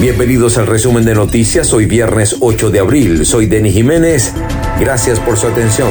Bienvenidos al resumen de noticias. Hoy viernes 8 de abril. Soy Denis Jiménez. Gracias por su atención.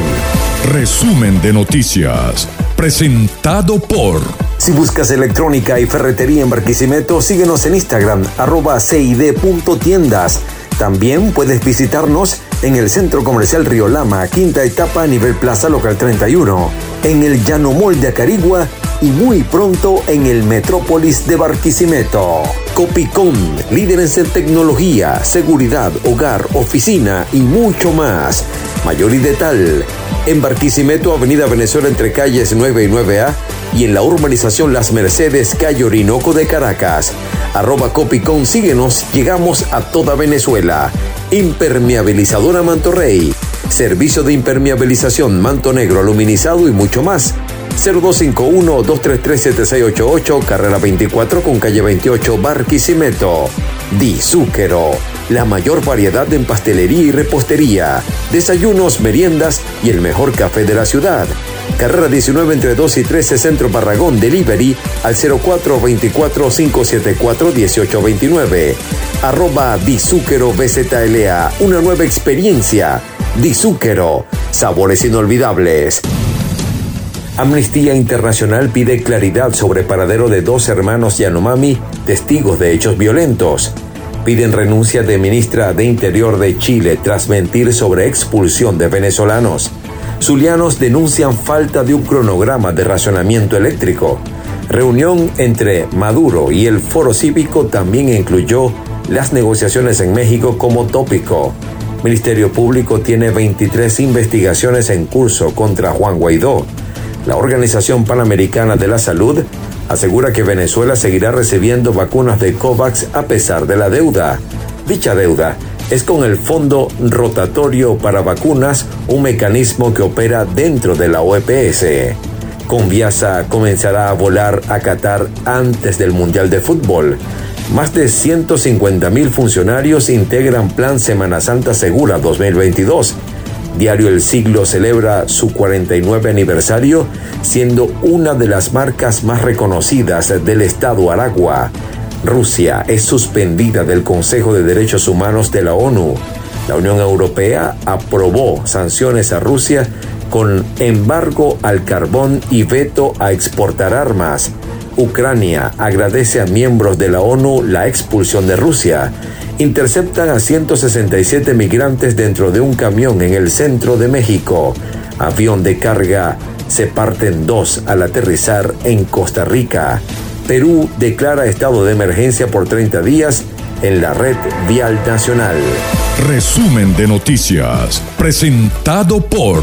Resumen de noticias. Presentado por... Si buscas electrónica y ferretería en Barquisimeto, síguenos en Instagram, arroba cid.tiendas. También puedes visitarnos en el Centro Comercial Río Lama, quinta etapa a nivel Plaza Local 31, en el Llano Mall de Acarigua y muy pronto en el Metrópolis de Barquisimeto. Copicón, líderes en tecnología, seguridad, hogar, oficina y mucho más. Mayor y de tal. En Barquisimeto, Avenida Venezuela entre calles 9 y 9A y en la urbanización Las Mercedes, calle Orinoco de Caracas. Arroba Copicón, síguenos, llegamos a toda Venezuela. Impermeabilizadora Mantorrey. Servicio de impermeabilización, manto negro, aluminizado y mucho más. 0251-233-7688, carrera 24 con calle 28, Barquisimeto. Di Zúquero, la mayor variedad en pastelería y repostería, desayunos, meriendas y el mejor café de la ciudad. Carrera 19 entre 2 y 13 Centro Barragón Delivery al 0424-574-1829. Arroba Dizúquero BZLA, una nueva experiencia. Dizúquero, sabores inolvidables. Amnistía Internacional pide claridad sobre paradero de dos hermanos Yanomami, testigos de hechos violentos. Piden renuncia de ministra de Interior de Chile tras mentir sobre expulsión de venezolanos. Zulianos denuncian falta de un cronograma de racionamiento eléctrico. Reunión entre Maduro y el Foro Cívico también incluyó las negociaciones en México como tópico. Ministerio Público tiene 23 investigaciones en curso contra Juan Guaidó. La Organización Panamericana de la Salud asegura que Venezuela seguirá recibiendo vacunas de COVAX a pesar de la deuda. Dicha deuda es con el Fondo Rotatorio para Vacunas, un mecanismo que opera dentro de la OEPS. Conviasa comenzará a volar a Qatar antes del Mundial de Fútbol. Más de 150 mil funcionarios integran Plan Semana Santa Segura 2022 Diario El Siglo celebra su 49 aniversario, siendo una de las marcas más reconocidas del Estado Aragua. Rusia es suspendida del Consejo de Derechos Humanos de la ONU. La Unión Europea aprobó sanciones a Rusia con embargo al carbón y veto a exportar armas. Ucrania agradece a miembros de la ONU la expulsión de Rusia interceptan a 167 migrantes dentro de un camión en el centro de México. Avión de carga se parte en dos al aterrizar en Costa Rica. Perú declara estado de emergencia por 30 días en la red vial nacional. Resumen de noticias, presentado por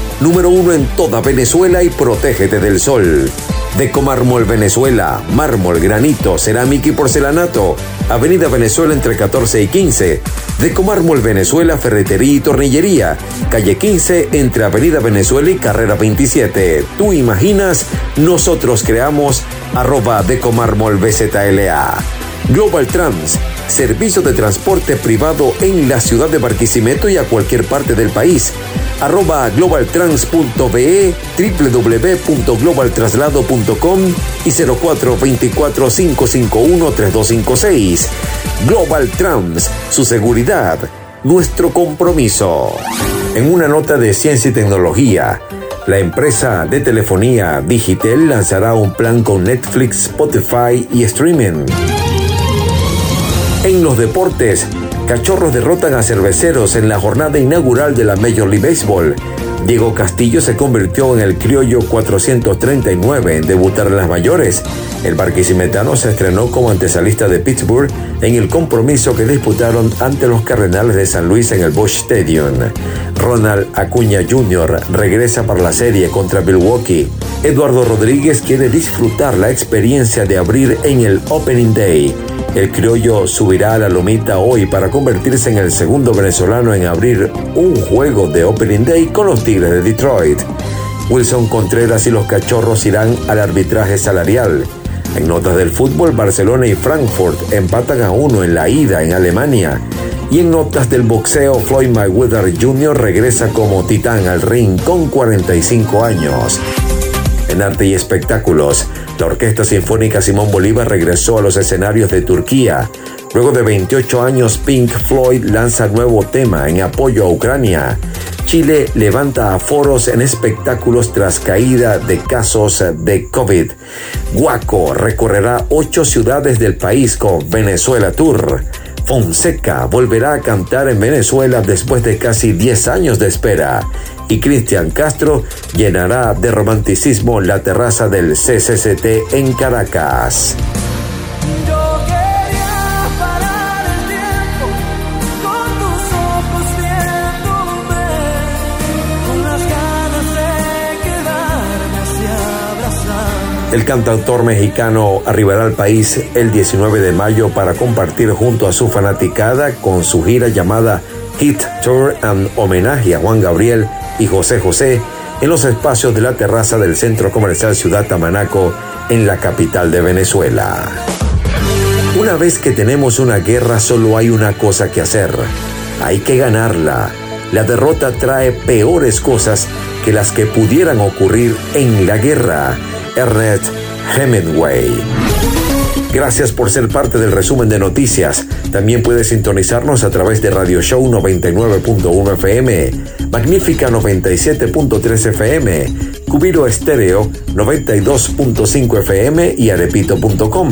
número uno en toda Venezuela y protégete del sol. Decomármol Venezuela, mármol, granito, cerámica y porcelanato. Avenida Venezuela entre 14 y 15. Decomármol Venezuela, ferretería y tornillería. Calle 15 entre Avenida Venezuela y Carrera 27. Tú imaginas, nosotros creamos arroba Decomármol BZLA. Global Trans, servicio de transporte privado en la ciudad de Barquisimeto y a cualquier parte del país arroba globaltrans.be, www.globaltraslado.com y 0424-551-3256. Global Trans, su seguridad, nuestro compromiso. En una nota de ciencia y tecnología, la empresa de telefonía Digital lanzará un plan con Netflix, Spotify y streaming. En los deportes, Cachorros derrotan a Cerveceros en la jornada inaugural de la Major League Baseball. Diego Castillo se convirtió en el criollo 439 en debutar en las mayores. El barquisimetano se estrenó como antesalista de Pittsburgh en el compromiso que disputaron ante los Cardenales de San Luis en el Busch Stadium. Ronald Acuña Jr. regresa para la serie contra Milwaukee. Eduardo Rodríguez quiere disfrutar la experiencia de abrir en el Opening Day El criollo subirá a la lomita hoy para convertirse en el segundo venezolano en abrir un juego de Opening Day con los Tigres de Detroit. Wilson Contreras y los Cachorros irán al arbitraje salarial. En notas del fútbol, Barcelona y Frankfurt empatan a uno en la ida en Alemania. Y en notas del boxeo, Floyd Mayweather Jr. regresa como titán al ring con 45 años. En arte y espectáculos, la Orquesta Sinfónica Simón Bolívar regresó a los escenarios de Turquía. Luego de 28 años, Pink Floyd lanza nuevo tema en apoyo a Ucrania. Chile levanta aforos en espectáculos tras caída de casos de COVID. Guaco recorrerá ocho ciudades del país con Venezuela Tour. Fonseca volverá a cantar en Venezuela después de casi 10 años de espera y Cristian Castro llenará de romanticismo la terraza del CCCT en Caracas. El cantautor mexicano arribará al país el 19 de mayo para compartir junto a su fanaticada con su gira llamada Hit Tour and homenaje a Juan Gabriel y José José en los espacios de la terraza del Centro Comercial Ciudad Tamanaco en la capital de Venezuela. Una vez que tenemos una guerra solo hay una cosa que hacer. Hay que ganarla. La derrota trae peores cosas que las que pudieran ocurrir en la guerra Ernest Hemingway. Gracias por ser parte del resumen de noticias. También puedes sintonizarnos a través de Radio Show 99.1 FM, Magnífica 97.3 FM, Cubiro Estéreo 92.5 FM y arepito.com.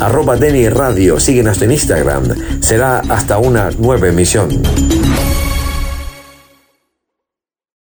Arroba Denny Radio, síguenos en Instagram. Será hasta una nueva emisión.